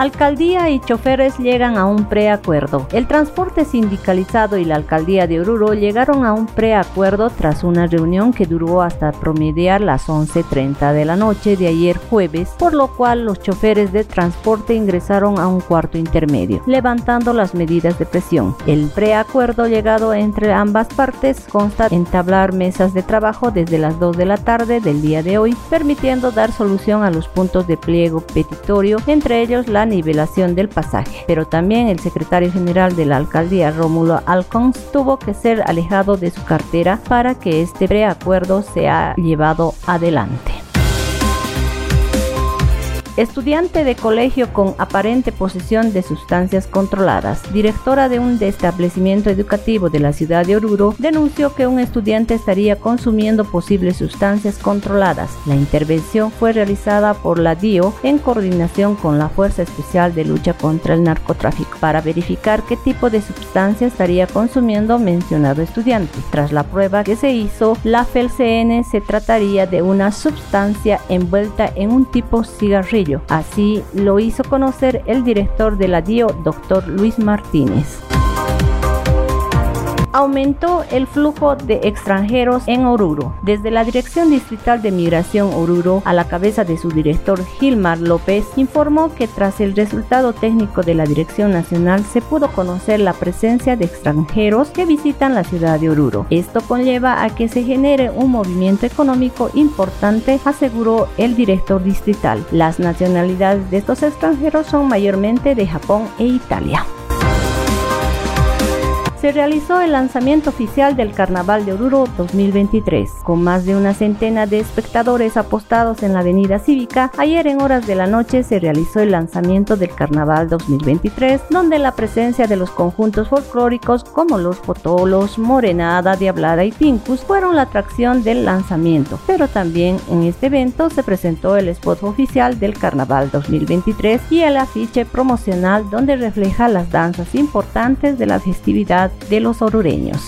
Alcaldía y choferes llegan a un preacuerdo. El transporte sindicalizado y la alcaldía de Oruro llegaron a un preacuerdo tras una reunión que duró hasta promediar las 11.30 de la noche de ayer jueves, por lo cual los choferes de transporte ingresaron a un cuarto intermedio, levantando las medidas de presión. El preacuerdo llegado entre ambas partes consta entablar mesas de trabajo desde las 2 de la tarde del día de hoy, permitiendo dar solución a los puntos de pliego petitorio, entre ellos la nivelación del pasaje. Pero también el secretario general de la alcaldía, Rómulo Alcons, tuvo que ser alejado de su cartera para que este preacuerdo sea llevado adelante. Estudiante de colegio con aparente posesión de sustancias controladas, directora de un establecimiento educativo de la ciudad de Oruro, denunció que un estudiante estaría consumiendo posibles sustancias controladas. La intervención fue realizada por la DIO en coordinación con la Fuerza Especial de Lucha contra el Narcotráfico para verificar qué tipo de sustancia estaría consumiendo mencionado estudiante. Tras la prueba que se hizo, la FELCN se trataría de una sustancia envuelta en un tipo cigarrillo Así lo hizo conocer el director de la DIO, doctor Luis Martínez aumentó el flujo de extranjeros en Oruro. Desde la Dirección Distrital de Migración Oruro, a la cabeza de su director Gilmar López, informó que tras el resultado técnico de la Dirección Nacional se pudo conocer la presencia de extranjeros que visitan la ciudad de Oruro. Esto conlleva a que se genere un movimiento económico importante, aseguró el director distrital. Las nacionalidades de estos extranjeros son mayormente de Japón e Italia se realizó el lanzamiento oficial del Carnaval de Oruro 2023. Con más de una centena de espectadores apostados en la avenida cívica, ayer en horas de la noche se realizó el lanzamiento del Carnaval 2023, donde la presencia de los conjuntos folclóricos como los Potolos, Morenada, Diablada y Tincus fueron la atracción del lanzamiento. Pero también en este evento se presentó el spot oficial del Carnaval 2023 y el afiche promocional donde refleja las danzas importantes de la festividad de los orureños.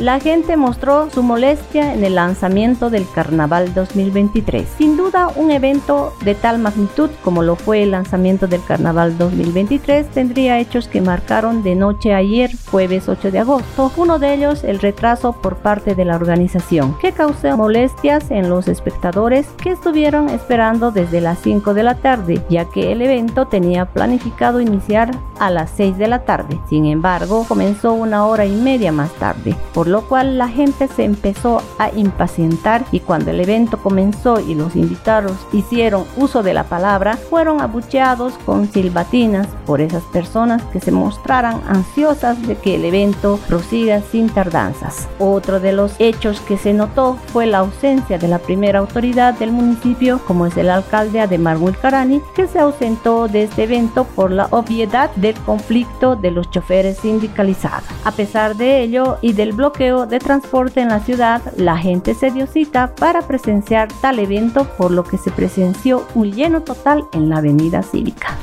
La gente mostró su molestia en el lanzamiento del Carnaval 2023. Sin duda, un evento de tal magnitud como lo fue el lanzamiento del Carnaval 2023 tendría hechos que marcaron de noche ayer, jueves 8 de agosto. Uno de ellos, el retraso por parte de la organización, que causó molestias en los espectadores que estuvieron esperando desde las 5 de la tarde, ya que el evento tenía planificado iniciar a las 6 de la tarde. Sin embargo, comenzó una hora y media más tarde, lo cual la gente se empezó a impacientar y cuando el evento comenzó y los invitados hicieron uso de la palabra, fueron abucheados con silbatinas por esas personas que se mostraran ansiosas de que el evento prosiga sin tardanzas. Otro de los hechos que se notó fue la ausencia de la primera autoridad del municipio, como es el alcalde Ademar Mulcarani, que se ausentó de este evento por la obviedad del conflicto de los choferes sindicalizados. A pesar de ello y del bloque de transporte en la ciudad, la gente se dio cita para presenciar tal evento, por lo que se presenció un lleno total en la avenida cívica.